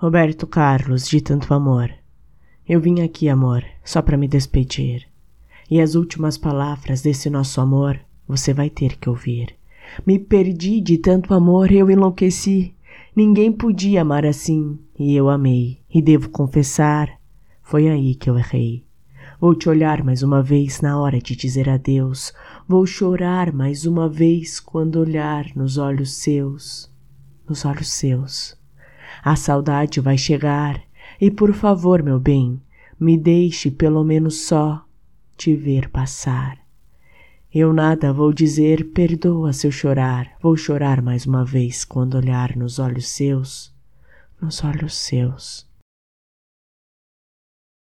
Roberto Carlos, de tanto amor. Eu vim aqui, amor, só para me despedir. E as últimas palavras desse nosso amor você vai ter que ouvir. Me perdi de tanto amor, eu enlouqueci. Ninguém podia amar assim, e eu amei. E devo confessar, foi aí que eu errei. Vou te olhar mais uma vez na hora de dizer adeus. Vou chorar mais uma vez quando olhar nos olhos seus, nos olhos seus. A saudade vai chegar e por favor, meu bem, me deixe pelo menos só te ver passar. Eu nada vou dizer, perdoa se eu chorar, vou chorar mais uma vez quando olhar nos olhos seus, nos olhos seus.